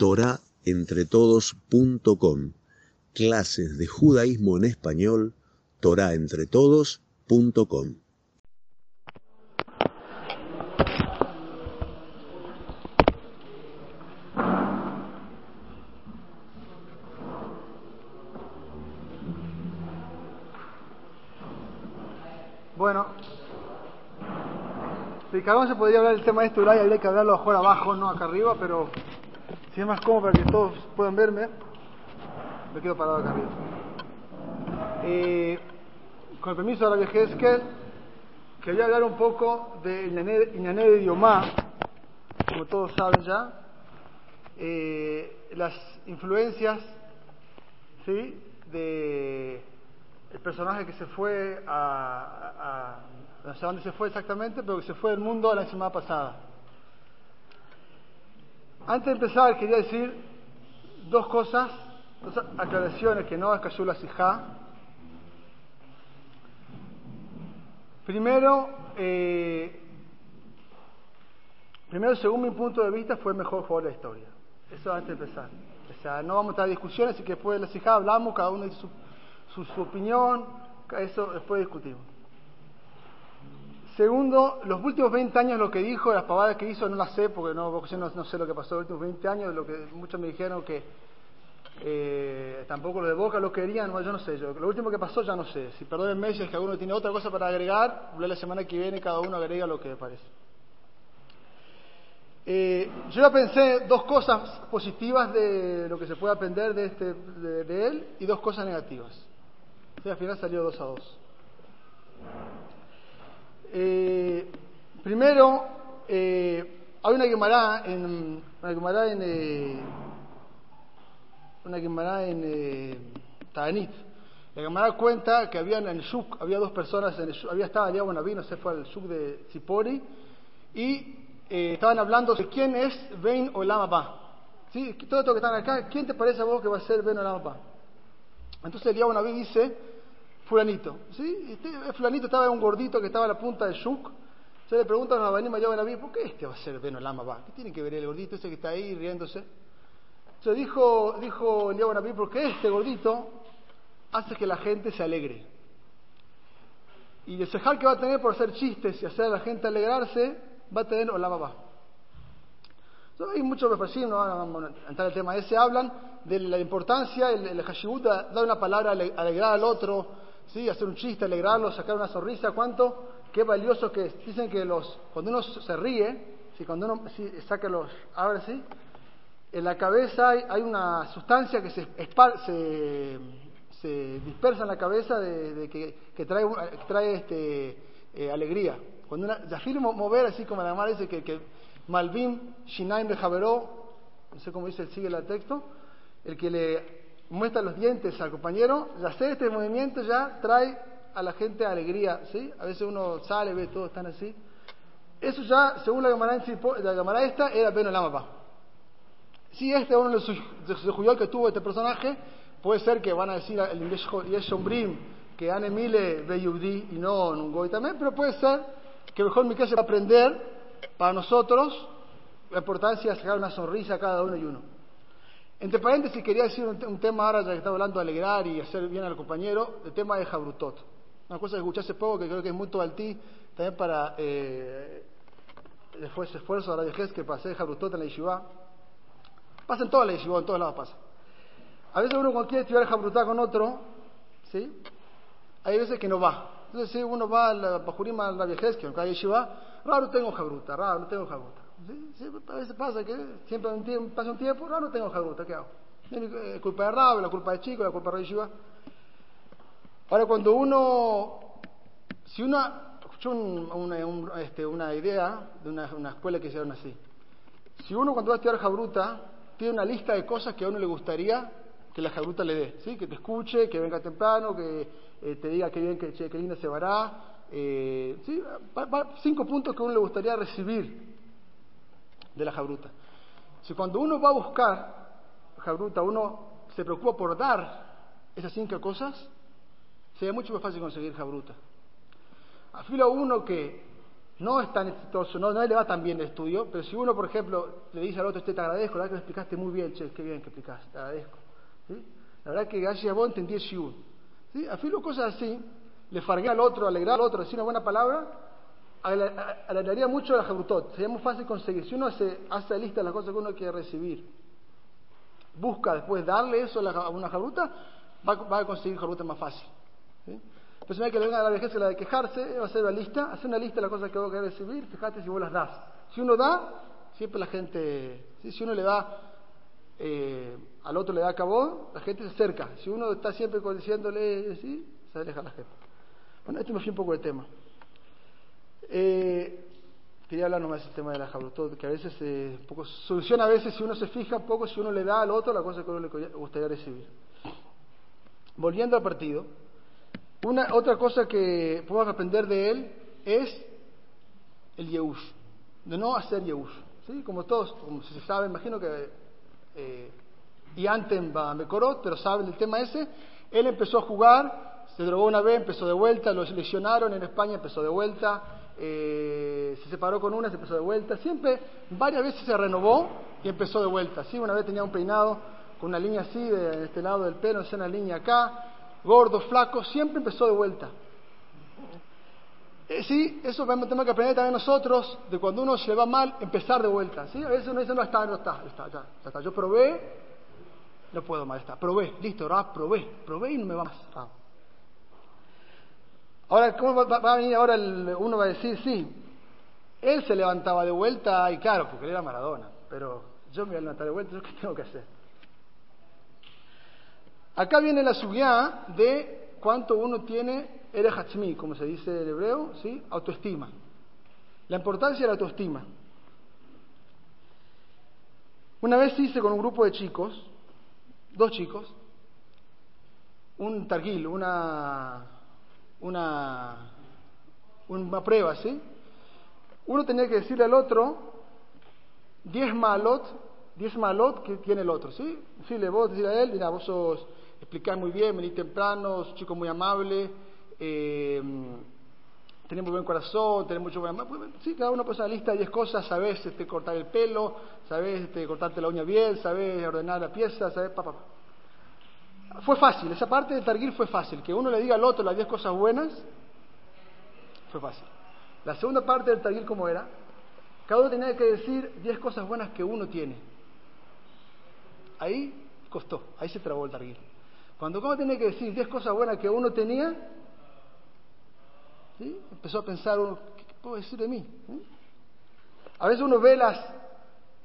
torahentretodos.com. Clases de judaísmo en español, torahentretodos.com. Bueno, si cada uno se podría hablar del tema de esto, y habría que hablarlo mejor abajo, no acá arriba, pero si es más cómodo para que todos puedan verme, me quedo parado acá arriba. Eh, con el permiso de la vieja que quería hablar un poco de Iñané de Diomá, como todos saben ya, eh, las influencias ¿sí? de el personaje que se fue a, no sé dónde se fue exactamente, pero que se fue del mundo la semana pasada. Antes de empezar, quería decir dos cosas, dos aclaraciones que no es la Sijá. Primero, eh, primero, según mi punto de vista, fue el mejor jugador de la historia. Eso antes de empezar. O sea, no vamos a tener discusiones y que después de la Sijá hablamos, cada uno dice su, opinión, eso después discutimos. Segundo, los últimos 20 años lo que dijo, las pavadas que hizo, no las sé, porque no, no, sé lo que pasó los últimos 20 años, lo que muchos me dijeron que eh, tampoco lo de Boca lo querían, yo no sé, yo, lo último que pasó ya no sé. Si perdónenme si es que alguno tiene otra cosa para agregar, la semana que viene cada uno agrega lo que parece. Eh, yo ya pensé dos cosas positivas de lo que se puede aprender de, este, de él y dos cosas negativas al final salió 2 a 2. Eh, primero, eh, hay una Gemara en una Gemara en eh, una Gemara en eh, Tanit. La Gemara cuenta que había en el Shuk, había dos personas, en el había estado allá no se fue al Shuk de Zipori, y estaban hablando de quién es Ben o Lama ¿Sí? Todo esto que están acá, ¿quién te parece a vos que va a ser Ben o Lama Entonces el Naví dice, fulanito. ¿sí? Este fulanito estaba un gordito que estaba a la punta del shuk. Se le preguntan a Banim Naví, ¿por qué este va a ser Beno Lama va? ¿Qué tiene que ver el gordito ese que está ahí riéndose? Se dijo, dijo Naví, porque este gordito hace que la gente se alegre. Y el sejal que va a tener por hacer chistes y hacer a la gente alegrarse, va a tener Olama va. hay muchos refrescos, no vamos a entrar en el tema ese, hablan de la importancia, el, el hashibut, dar una palabra, alegrar al otro, ¿sí? hacer un chiste, alegrarlo, sacar una sonrisa, ¿cuánto? Qué valioso que es. Dicen que los, cuando uno se ríe, ¿sí? cuando uno saca los, abre así, en la cabeza hay, una sustancia que se, se, dispersa en la cabeza de, que, trae, trae este, eh, alegría. Cuando una, afirmo mover así como la madre dice que, que Malvin Shinaim de Javeró, no sé cómo dice, sigue el texto, el que le muestra los dientes al compañero, ya hacer este movimiento ya trae a la gente alegría, ¿sí? A veces uno sale, ve, todos están así. Eso ya, según la cámara esta, era Ben Lama Si este es uno de los que tuvo este personaje, puede ser que van a decir el inglés Shombrim que Anne Mile ve Yudí y no Nungoy también, pero puede ser que mejor mi casa va a aprender para nosotros la importancia de sacar una sonrisa a cada uno y uno. Entre paréntesis, quería decir un, tema ahora, ya que estaba hablando de alegrar y hacer bien al compañero, el tema de Jabrutot. Una cosa que escuché hace poco, que creo que es muy ti, también para eh, esfuerzo de la vejez que pasé Jabrutot en la Yeshiva. Pasa en toda la Yeshiva, en todos lados pasa. A veces uno cuando quiere estudiar Jabrutá con otro, ¿sí? Hay veces que no va. Entonces, si uno va a la Bajurima, a la vejez, que aunque hay Yeshiva, raro tengo Jabruta, raro no tengo Jabruta. ¿Sí? a veces pasa que siempre un pasa un tiempo, no, no tengo jaruta, ¿qué hago? Es eh, culpa de Rab, la culpa de Chico, la culpa de Shiva. Ahora, cuando uno, si uno escuchó una, este, una, idea de una, una, escuela que hicieron así, si uno cuando va a estudiar jabruta tiene una lista de cosas que a uno le gustaría que la jabruta le dé, ¿sí? que te escuche, que venga temprano, que eh, te diga qué bien, que, qué linda se vará, eh, ¿sí? cinco puntos que a uno le gustaría recibir de la jabruta. Si cuando uno va a buscar jabruta, uno se preocupa por dar esas cinco cosas, sería mucho más fácil conseguir jabruta. Afilo uno que no es tan exitoso, no, no le va tan bien el estudio, pero si uno, por ejemplo, le dice al otro, te agradezco, la verdad que me explicaste muy bien, che, qué bien que explicaste, te agradezco. ¿Sí? La verdad que gracias a vos entendí el shiur. ¿Sí? A fin cosas así, le fargué al otro, alegrar al otro, decir una buena palabra, alegraría mucho la jabrutot. Sería muy fácil conseguir. Si uno hace, hace lista las cosas que uno quiere recibir, busca después darle eso a una jabruta, va, a conseguir jabruta más fácil. ¿sí? No que le venga a la vejez la de quejarse, va a hacer una lista, hacer una lista de las cosas que vos querés recibir, fíjate si vos las das. Si uno da, siempre la gente, si uno le da, eh, al otro le da cabo, la gente se acerca. Si uno está siempre diciéndole, sí, se aleja la gente. Bueno, esto me fui un poco de tema. Eh, quería hablar nomás del tema de la jabrutó, que a veces eh, poco, soluciona a veces si uno se fija poco, si uno le da al otro la cosa que uno le gustaría recibir. Volviendo al partido, una, otra cosa que podemos aprender de él es el Yehush, de no hacer Yehush. ¿sí? Como todos, como se sabe, imagino que eh, y antes va Mekorot, pero saben el tema ese, él empezó a jugar, se drogó una vez, empezó de vuelta, lo lesionaron en España, empezó de vuelta, eh, se separó con una, se empezó de vuelta, siempre, varias veces se renovó y empezó de vuelta, ¿sí? Una vez tenía un peinado con una línea así, de, este lado del pelo, una línea acá, gordo, flaco, siempre empezó de vuelta. Eh, sí, eso tenemos que aprender también nosotros, de cuando uno se va mal, empezar de vuelta. ¿sí? A veces uno dice, no, está, no está, está, ya, está. Yo probé, no puedo más, está. Probé, listo, probé, probé y no me va más. Ahora, ¿cómo va, a venir ahora uno va a decir, sí, él se levantaba de vuelta y claro, porque él era Maradona, pero yo me voy a levantar de vuelta, ¿qué tengo que hacer? Acá viene la subida de cuánto uno tiene hachmi, como se dice en hebreo, ¿sí? autoestima. La importancia de la autoestima. Una vez hice con un grupo de chicos, dos chicos, un targuil, una, una, una prueba, ¿sí? Uno tenía que decirle al otro diez malot, diez malot que tiene el otro, ¿sí? Decirle vos, decirle a él, mira, vos sos explicar muy bien, venís temprano, sos chico muy amable, eh, tenés muy buen corazón, tenés mucho buen... Sí, cada uno pone una lista de 10 cosas, sabés este, cortar el pelo, sabés este, cortarte la uña bien, sabés ordenar la pieza, sabés... Pa, Fue fácil, esa parte de Targuir fue fácil, que uno le diga al otro las 10 cosas buenas, fue fácil. La segunda parte del Targuir, ¿cómo era? Cada uno tenía que decir 10 cosas buenas que uno tiene. Ahí costó, ahí se trabó el Targuir. Cuando uno tiene que decir 10 cosas buenas que uno tenía, ¿sí? empezó a pensar, ¿qué puedo decir de mí? A veces uno ve las,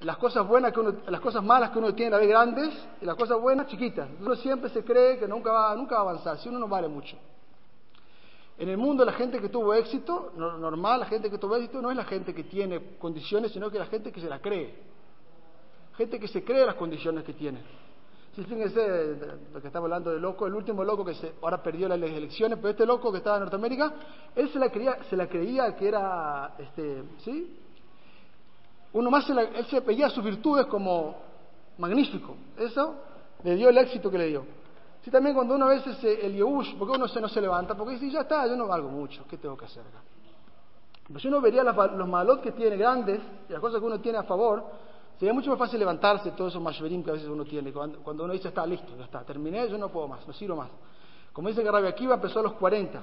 las cosas buenas que uno, las cosas malas que uno tiene, las ve grandes, y las cosas buenas chiquitas. Uno siempre se cree que nunca va, nunca va a avanzar, si uno no vale mucho. En el mundo la gente que tuvo éxito, normal, la gente que tuvo éxito no es la gente que tiene condiciones, sino que la gente que se la cree. Gente que se cree las condiciones que tiene. Sí, fíjense lo que estamos hablando de loco, el último loco que se, ahora perdió las elecciones, pero este loco que estaba en Norteamérica, él se la creía, se la creía que era, este, ¿sí? Uno más, se él se veía sus virtudes como magnífico. Eso le dio el éxito que le dio. Sí, también cuando uno a veces el Yehush, porque uno se, no se levanta, porque dice, ya está, yo no valgo mucho, ¿qué tengo que hacer acá? Pues uno vería los malot que tiene grandes y las cosas que uno tiene a favor, Sería mucho más fácil levantarse todos esos mashverim que a veces uno tiene. Cuando, uno dice, está listo, ya está, terminé, yo no puedo más, no sirvo más. Como dice que Rabia Akiva empezó a los 40.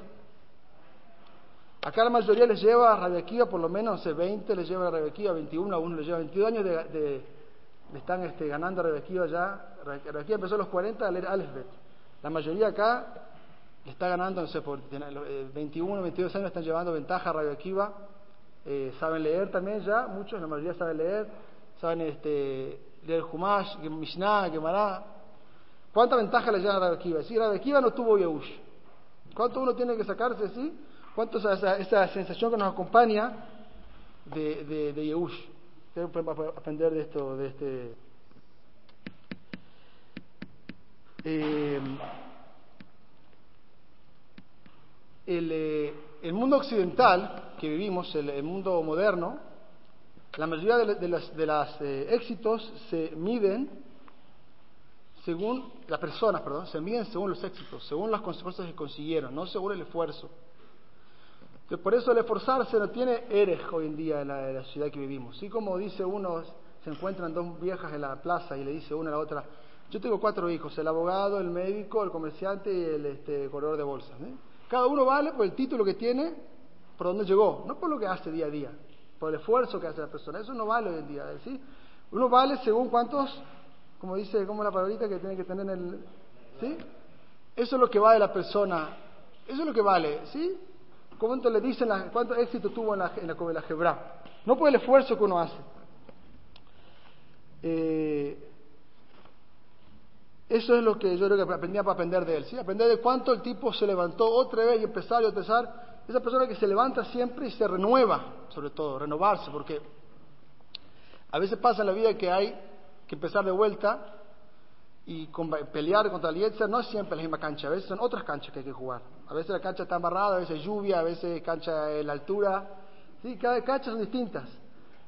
Acá la mayoría les lleva a Rabia Akiva por lo menos, no sé, 20 les lleva a Rabia Akiva, 21, a uno les lleva 22 años de, están este, ganando a Akiva ya. Akiva empezó a los 40 a leer Alefbet. La mayoría acá le está ganando, no sé, por 21, 22 eh, años están llevando ventaja a Akiva. Eh, saben leer también ya, muchos, la mayoría saben leer saben este, leer Humash, Mishnah, Gemara. ¿Cuánta ventaja le lleva a Akiva? Si Rabbi Akiva no tuvo Yehush. ¿Cuánto uno tiene que sacarse así? ¿Cuánto es esa, esa sensación que nos acompaña de, de, de Yehush? ¿Qué podemos aprender de esto, de este... Eh, el, eh, el, mundo occidental que vivimos, el, mundo moderno, la mayoría de, los eh, éxitos se miden según las personas, perdón, se miden según los éxitos, según las consecuencias que consiguieron, no según el esfuerzo. Por eso el esforzarse no tiene eres hoy en día en la, ciudad que vivimos. Así como dice uno, se encuentran dos viejas en la plaza y le dice una a la otra, yo tengo cuatro hijos, el abogado, el médico, el comerciante y el este, corredor de bolsas. ¿eh? Cada uno vale por el título que tiene, por dónde llegó, no por lo que hace día a día, por el esfuerzo que hace la persona. Eso no vale hoy en día. ¿sí? Uno vale según cuántos, como dice, como la palabrita que tiene que tener en el... ¿Sí? Eso es lo que vale la persona. Eso es lo que vale, ¿sí? ¿Cuánto le dicen, cuánto éxito tuvo en la, en la, No por el esfuerzo que uno hace. Eh, eso es lo que yo creo que aprendía para aprender de él, ¿sí? Aprender de cuánto el tipo se levantó otra vez y empezar y empezar. Esa persona que se levanta siempre y se renueva, sobre todo, renovarse, porque a veces pasa en la vida que hay que empezar de vuelta y pelear contra el Yetzer no es siempre la misma cancha, a veces son otras canchas que hay que jugar. A veces la cancha está amarrada, a veces lluvia, a veces cancha en la altura. ¿sí? Cada cancha son distintas.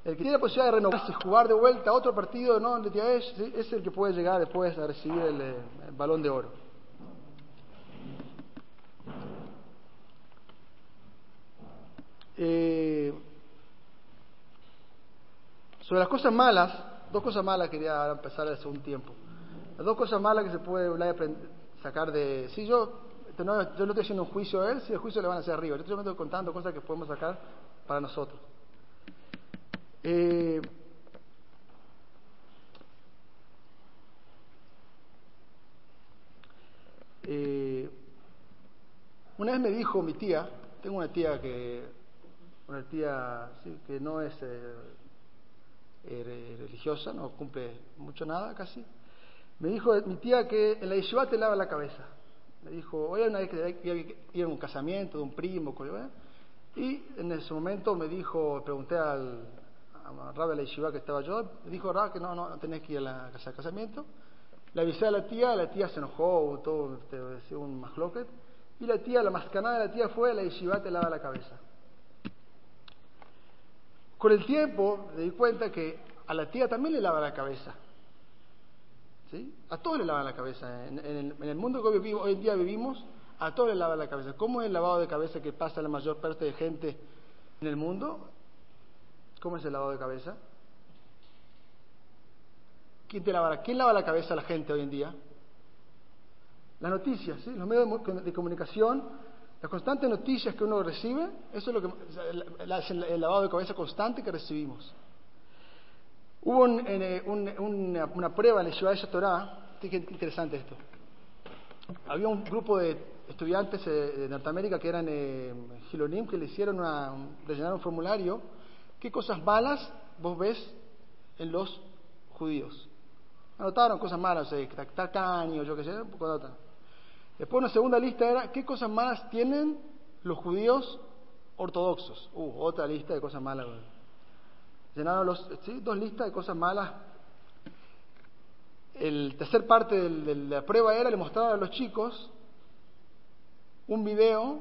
El que tiene la posibilidad de renovarse jugar de vuelta otro partido no es el que puede llegar después a recibir el, balón de oro. Eh, sobre las cosas malas, dos cosas malas quería empezar hace un tiempo. Las dos cosas malas que se puede sacar de... Si yo, no, estoy haciendo un juicio a él, si el juicio le van a hacer arriba. Yo estoy contando cosas que podemos sacar para nosotros. Eh, eh, una vez me dijo mi tía, tengo una tía que, una tía que no es eh, religiosa, no cumple mucho nada casi, me dijo mi tía que en la yeshiva te lava la cabeza. Me dijo, oye, una vez que iba a un casamiento de un primo, y en ese momento me dijo, pregunté al, a Rabbi la que estaba yo, me dijo Rabbi que no, no, no tenés que ir a la casa de casamiento. Le avisé a la tía, la tía se enojó, todo, este, un masloquet, y la tía, la mascanada de la tía fue la yeshiva te lava la cabeza. Con el tiempo me di cuenta que a la tía también le lava la cabeza. ¿Sí? A todos le lavan la cabeza. En, el, mundo que hoy, hoy en día vivimos, a todos le lavan la cabeza. ¿Cómo es el lavado de cabeza que pasa la mayor parte de gente en el mundo? ¿Cómo es el lavado de cabeza? ¿Quién, te lava, ¿Quién lava la cabeza a la gente hoy en día? Las noticias, los medios de comunicación, las constantes noticias que uno recibe, eso es lo que el, lavado de cabeza constante que recibimos. Hubo eh, una, prueba en el Ciudad de qué interesante esto. Había un grupo de estudiantes eh, de Norteamérica que eran eh, Gilonim que le hicieron una, rellenar un formulario ¿Qué cosas malas vos ves en los judíos? Anotaron cosas malas, eh, tacaño, yo qué sé, un poco de Después una segunda lista era ¿qué cosas malas tienen los judíos ortodoxos? Uh, otra lista de cosas malas. Llenaron los, ¿sí? dos listas de cosas malas. El tercer parte de la prueba era le mostraron a los chicos un video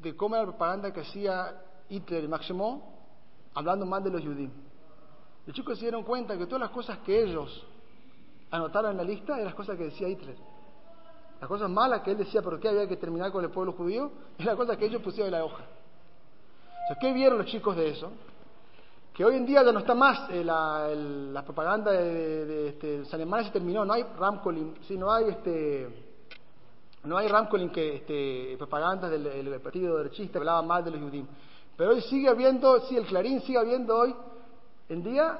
de cómo era la propaganda que hacía Hitler y Máximo hablando mal de los judíos. Los chicos se dieron cuenta que todas las cosas que ellos anotaron en la lista eran las cosas que decía Hitler. Las cosas malas que él decía, por qué había que terminar con el pueblo judío, eran las cosas que ellos pusieron en la hoja. O ¿qué vieron los chicos de eso? Que hoy en día ya no está más eh, la, propaganda de, este, los alemanes se terminó, no hay Ramcolin, sí, no hay este, no hay Ramcolin que este, propagandas del, partido derechista hablaba mal de los judíos. Pero hoy sigue habiendo, sí, el Clarín sigue habiendo hoy en día,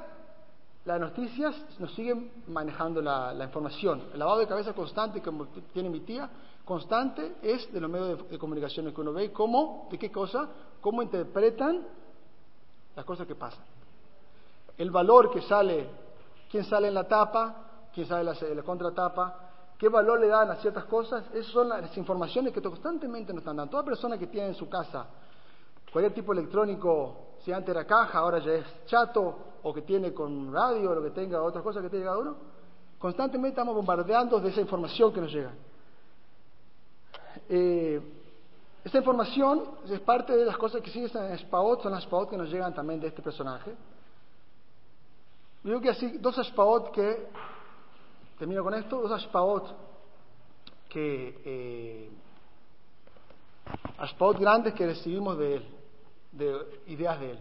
las noticias nos siguen manejando la, información. El lavado de cabeza constante que tiene mi tía, constante, es de los medios de, comunicación que uno ve cómo, de qué cosa, cómo interpretan las cosas que pasan. El valor que sale, quién sale en la tapa, quién sale en la, contratapa, qué valor le dan a ciertas cosas, esas son las informaciones que constantemente nos están dando. Toda persona que tiene en su casa cualquier tipo electrónico, si antes era caja, ahora ya es chato, o que tiene con radio, o lo que tenga, otras cosas que tenga cada uno, constantemente estamos bombardeando de esa información que nos llega. Eh, esta información es parte de las cosas que siguen en Spaot, son las Spaot que nos llegan también de este personaje. Creo que así, dos Spaot que, termino con esto, dos Spaot que, eh, grandes que recibimos de él. de ideas de él.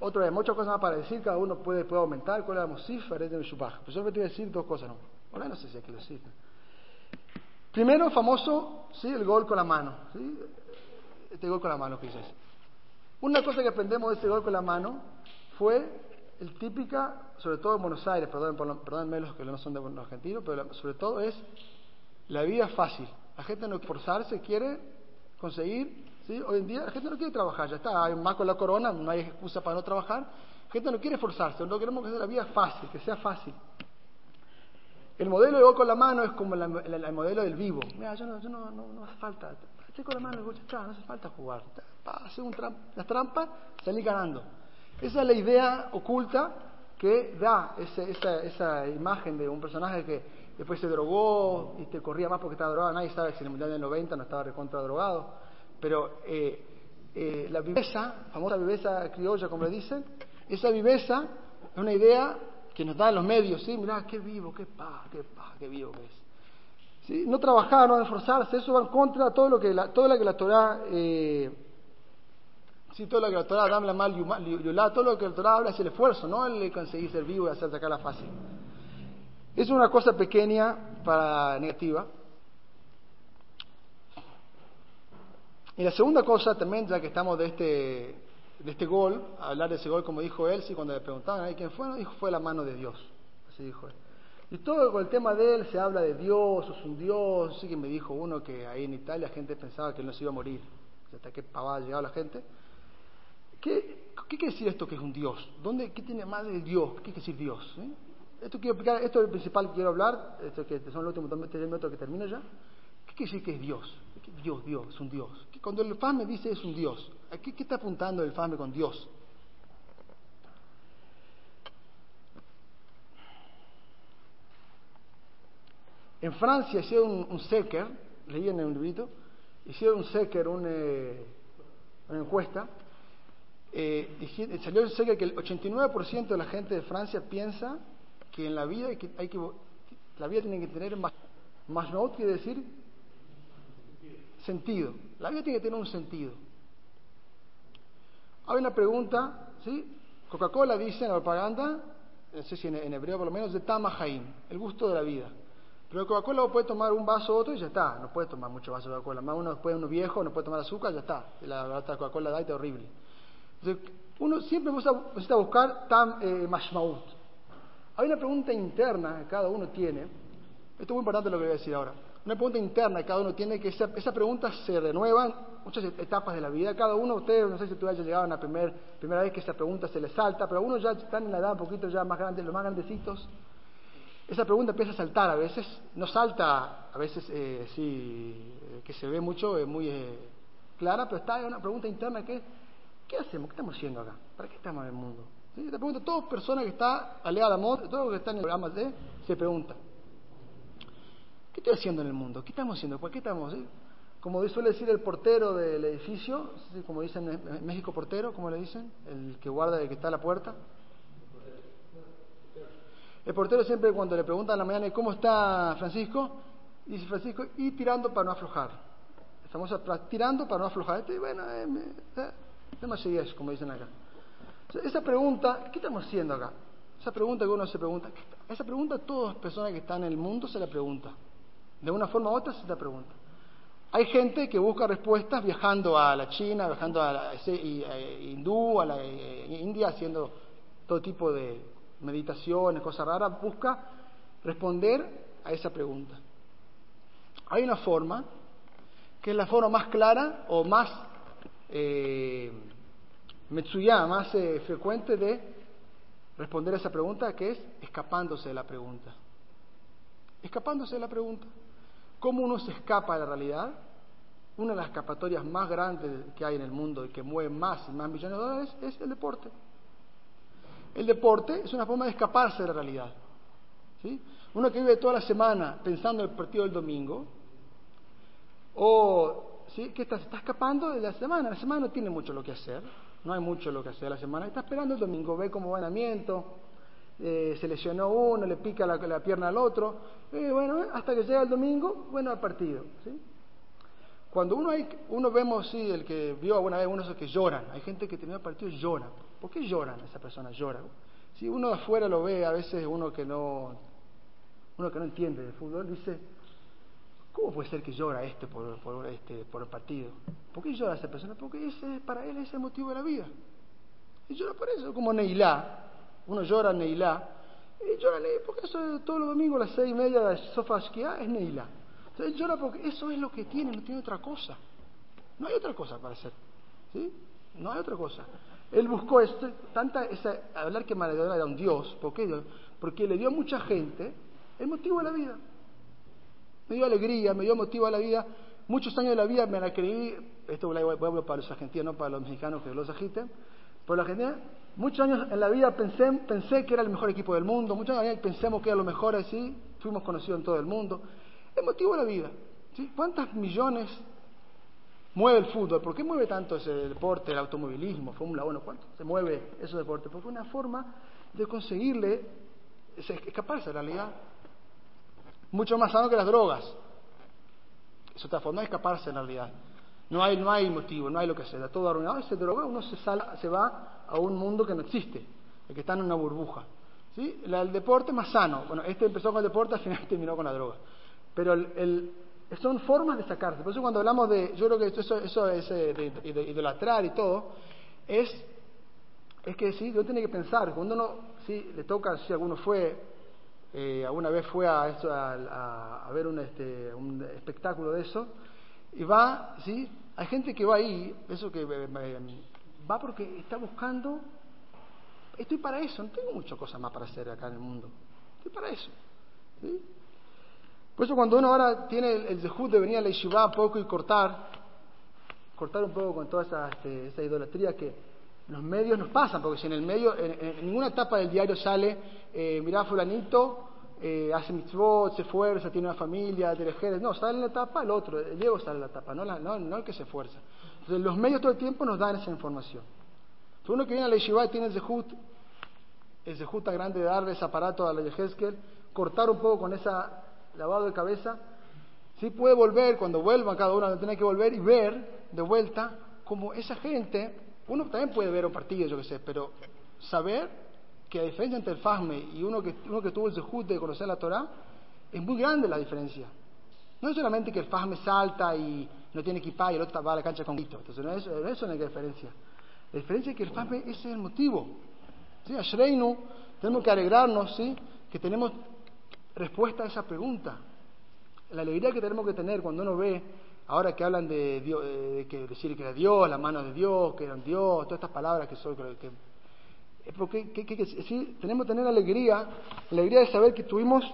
Otra vez, muchas cosas más para decir, cada uno puede, puede aumentar, cuál es la mosif, de. Pero yo me voy a decir dos cosas, no. Ahora no sé si hay que decir. Primero, famoso, ¿sí? el gol con la mano. ¿sí? Este gol con la mano que dices. Una cosa que aprendemos de este gol con la mano fue el típica, sobre todo en Buenos Aires, perdón, perdónenme los que no son de argentinos, pero sobre todo es la vida fácil. La gente no esforzarse, quiere conseguir, ¿sí? hoy en día la gente no quiere trabajar, ya está, hay más con la corona, no hay excusa para no trabajar, la gente no quiere esforzarse, no queremos que sea la vida fácil, que sea fácil. El modelo de gol con la mano es como el modelo del vivo. Mira, yo no, yo no, hace falta, estoy con la mano, no hace falta jugar, hacer un las trampas, salir ganando. Esa es la idea oculta que da esa, esa, imagen de un personaje que después se drogó y te corría más porque estaba drogado. Nadie sabe si en el Mundial del 90 no estaba recontra drogado. Pero eh, eh, la viveza, famosa viveza criolla, como le dicen, esa viveza es una idea que nos dan los medios. ¿sí? Mirá, qué vivo, qué paz, qué paz, qué vivo que es. ¿Sí? No trabajar, no esforzarse, eso va en contra de todo lo que la, todo lo que la Torah eh, Sí, todo lo que la Torah habla mal, todo lo que la Torah habla es el esfuerzo, no el conseguir ser vivo y hacer sacarla fácil. Es una cosa pequeña para negativa. Y la segunda cosa también, ya que estamos de este, de este gol, hablar de ese gol como dijo él, sí, cuando le preguntaban quién fue, dijo fue la mano de Dios. Así dijo él. Y todo con el tema de él se habla de Dios, es un Dios, sí que me dijo uno que ahí en Italia la gente pensaba que él no se iba a morir. Hasta qué pavada llegaba la gente. ¿Qué, quiere decir esto que es un Dios? ¿Dónde, ¿Qué tiene más de Dios? ¿Qué quiere decir Dios? ¿Eh? Esto quiero explicar, esto es lo principal que quiero hablar, esto que son los últimos tres minutos que termino ya. ¿Qué quiere decir que es Dios? Dios, Dios, es un Dios. Cuando el FAME dice es un Dios, ¿a qué, está apuntando el FAME con Dios? En Francia hicieron un, un secker, leí en un librito, hicieron un secker, eh, una encuesta, eh, salió cerca que el 89% de la gente de Francia piensa que en la vida hay que, hay la vida tiene que tener más, más no quiere decir sentido. La vida tiene que tener un sentido. Hay una pregunta, ¿sí? Coca-Cola dice en la propaganda, no sé si en, hebreo por lo menos, de Tamahaim, el gusto de la vida. Pero Coca-Cola puede tomar un vaso otro y ya está, no puede tomar mucho vaso de Coca-Cola. Más uno después uno viejo, no puede tomar azúcar, ya está. La, la Coca-Cola da es horrible uno siempre necesita buscar tam eh, mashmaut. Hay una pregunta interna que cada uno tiene. Esto es muy importante lo que voy a decir ahora. Una pregunta interna que cada uno tiene, que esa, pregunta se renueva en muchas etapas de la vida. Cada uno, ustedes, no sé si tú hayas llegado a la primer, primera vez que esa pregunta se les salta, pero algunos ya están en la edad un poquito ya más grandes, los más grandecitos. Esa pregunta empieza a saltar a veces, no salta a veces eh, sí, que se ve mucho, es muy eh, clara, pero está en una pregunta interna que ¿Qué hacemos? ¿Qué estamos haciendo acá? ¿Para qué estamos en el mundo? ¿Sí? Te pregunto, toda persona que está aliada al amor, todo lo que está en el programa de, se pregunta, ¿qué estoy haciendo en el mundo? ¿Qué estamos haciendo? ¿Por qué estamos? Como suele decir el portero del edificio, como dicen en México portero, ¿cómo le dicen? El que guarda, el que está a la puerta. El portero siempre cuando le preguntan a la mañana, ¿cómo está Francisco? Dice Francisco, y tirando para no aflojar. Estamos tirando para no aflojar. Este, bueno, eh, eh, como dicen acá. esa pregunta, ¿qué estamos haciendo acá? Esa pregunta que uno se pregunta, esa pregunta todas las personas que están en el mundo se la pregunta. De una forma u otra se la pregunta. Hay gente que busca respuestas viajando a la China, viajando a la hindú, a la eh, India, haciendo todo tipo de meditaciones, cosas raras, busca responder a esa pregunta. Hay una forma, que es la forma más clara o más eh, Metsuya más eh, frecuente de responder a esa pregunta, que es escapándose de la pregunta. Escapándose de la pregunta. ¿Cómo uno se escapa de la realidad? Una de las escapatorias más grandes que hay en el mundo y que mueve más y más millones de dólares es el deporte. El deporte es una forma de escaparse de la realidad. ¿sí? Uno que vive toda la semana pensando en el partido del domingo, o ¿sí? ¿Qué está? Está escapando de la semana. La semana no tiene mucho lo que hacer. No hay mucho lo que hacer la semana. Está esperando el domingo, ve cómo va el amiento, eh, se lesionó uno, le pica la, pierna al otro. Eh, bueno, hasta que llega el domingo, bueno, al partido. ¿sí? Cuando uno, hay, uno vemos, sí, el que vio alguna vez uno esos que lloran, hay gente que termina el partido y llora. ¿Por qué lloran esa persona? Llora. Si uno de afuera lo ve, a veces uno que no, uno que no entiende de fútbol, dice, ¿cómo puede ser que llora este por, por, este, por el partido? ¿Por qué llora esa persona? Porque ese, para él es el motivo de la vida. Y llora por eso, como Neilá. Uno llora Neilá. Y llora porque eso todos los domingos a las seis y media de Sofashkia es Neilá. Entonces llora porque eso es lo que tiene, no tiene otra cosa. No hay otra cosa para hacer. ¿Sí? No hay otra cosa. Él buscó esto, tanta esa, hablar que Maradona era un Dios. ¿Por qué? Porque le dio a mucha gente el motivo de la vida. Me dio alegría, me dio motivo a la vida. Muchos años de la vida me la creí, esto voy para los argentinos, no para los mexicanos que los agiten, pero la Argentina, muchos años en la vida pensé, pensé que era el mejor equipo del mundo, muchos años pensamos que era lo mejor así, fuimos conocidos en todo el mundo. Es motivo de la vida. ¿sí? ¿Cuántas millones mueve el fútbol? ¿Por qué mueve tanto ese deporte, el automovilismo, Fórmula 1? ¿Cuánto se mueve ese deporte? Porque es una forma de conseguirle escaparse de la realidad. Mucho más sano que las drogas. Es otra forma de escaparse de la realidad. No hay, no hay motivo, no hay lo que sea, todo arruinado, se droga, uno se, se va a un mundo que no existe, el que está en una burbuja. ¿sí? el deporte más sano. Bueno, este empezó con el deporte, al final terminó con la droga. Pero el, son formas de sacarse. Por eso cuando hablamos de, yo creo que eso, eso es eh, de, idolatrar y todo, es, es que sí, uno tiene que pensar, cuando uno sí, le toca, si alguno fue, eh, alguna vez fue a, eso, a, ver un, este, espectáculo de eso, y va, ¿sí? Hay gente que va ahí, eso que eh, va porque está buscando, estoy para eso, no tengo muchas cosas más para hacer acá en el mundo, estoy para eso. Por eso cuando uno ahora tiene el, el de venir a la yeshiva un poco y cortar, cortar un poco con toda esa, este, esa idolatría que los medios nos pasan, porque si en el medio, en, ninguna etapa del diario sale, eh, mirá fulanito, eh, hace mitzvot, se esfuerza, tiene una familia, tiene no, sale en la etapa el otro, el Diego sale en la etapa, no, no, no el que se esfuerza. Entonces los medios todo el tiempo nos dan esa información. Uno que viene a la yeshiva y tiene el zehut, el zehut grande de darle ese aparato a la Yehezkel, cortar un poco con esa lavado de cabeza, sí puede volver, cuando vuelva cada uno tiene que volver y ver de vuelta como esa gente, uno también puede ver un partido, yo qué sé, pero saber que la diferencia entre el Fahme y uno que, uno que tuvo el Zehut de conocer la Torah, es muy grande la diferencia. No es solamente que el Fahme salta y no tiene equipaje y el otro va a la cancha con grito. Entonces, no es, no es una diferencia. La diferencia es que el Fahme ese es el motivo. ¿Sí? A Shreinu tenemos que alegrarnos, ¿sí? Que tenemos respuesta a esa pregunta. La alegría que tenemos que tener cuando uno ve, ahora que hablan de, Dios, de que decir que era Dios, la mano de Dios, que era Dios, todas estas palabras que son, que, es porque sí, tenemos que tener alegría, alegría de saber que tuvimos,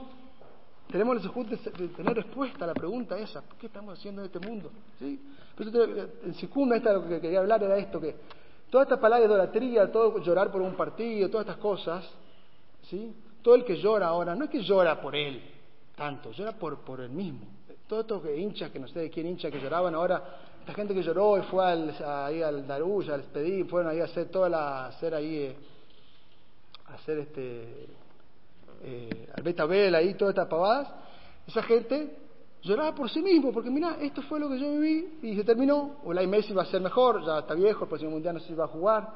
tenemos el de, tener respuesta a la pregunta esa, ¿qué estamos haciendo en este mundo? ¿Sí? en Sicum, esta lo que quería hablar era esto, que toda esta palabra de idolatría, todo llorar por un partido, todas estas cosas, ¿sí? todo el que llora ahora, no es que llora por él tanto, llora por, por él mismo. Todos estos hinchas, que no sé de quién hincha, que lloraban ahora, esta gente que lloró y fue al, ahí al Darulla, al Espedí, fueron ahí a hacer toda la, hacer ahí, eh, hacer este, eh, al Betabel ahí, todas estas pavadas, esa gente lloraba por sí mismo, porque mira, esto fue lo que yo viví y se terminó, o la Messi va a ser mejor, ya está viejo, el próximo mundial no sé si va a jugar,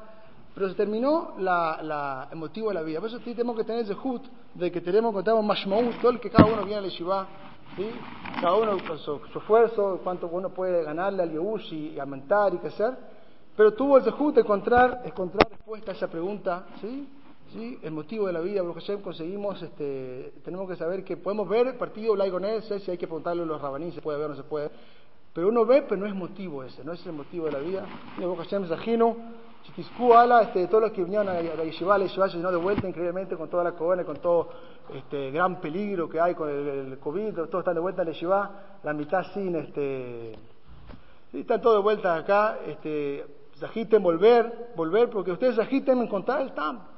pero se terminó la, el motivo de la vida. Por eso tenemos que tener ese hut de que tenemos que tener mashmaut, todo el que cada uno viene a la ¿sí? cada uno con su, esfuerzo, cuánto uno puede ganarle al Yehush y, aumentar y crecer, pero tuvo el zehut de encontrar, encontrar respuesta a esa pregunta, ¿sí? ¿Sí? el motivo de la vida, lo que conseguimos, este, tenemos que saber que podemos ver el partido ese, si hay que preguntarle a los rabaní, se puede ver o no se puede, pero uno ve, pero no es motivo ese, no es el motivo de la vida, Baruch Hashem Zahino, Chiquiscu Ala, este, todos los que vinieron a la Yeshiva, la Yeshiva se de vuelta increíblemente con toda la cobana, con todo este gran peligro que hay con el, COVID, todos están de vuelta a la Yeshiva, la mitad sin, este, están todos de vuelta acá, este, se agiten, volver, volver, porque ustedes agiten, encontrar el TAM,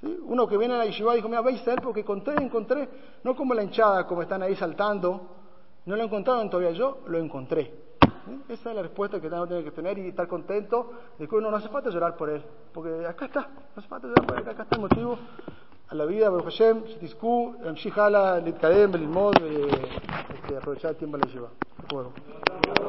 ¿sí? Uno que viene a la Yeshiva dijo, mira, veis él porque encontré, encontré, no como la hinchada, como están ahí saltando, no lo encontraron todavía, yo lo encontré. Esa es la respuesta que uno tiene que tener y estar contento de que uno no hace falta llorar por él, porque acá está, no hace falta llorar por él, acá está el motivo a la vida, Baruch Hashem, Sitisku, Amshich Hala, Litkadem, Belilmod, este, aprovechar el tiempo a la lleva.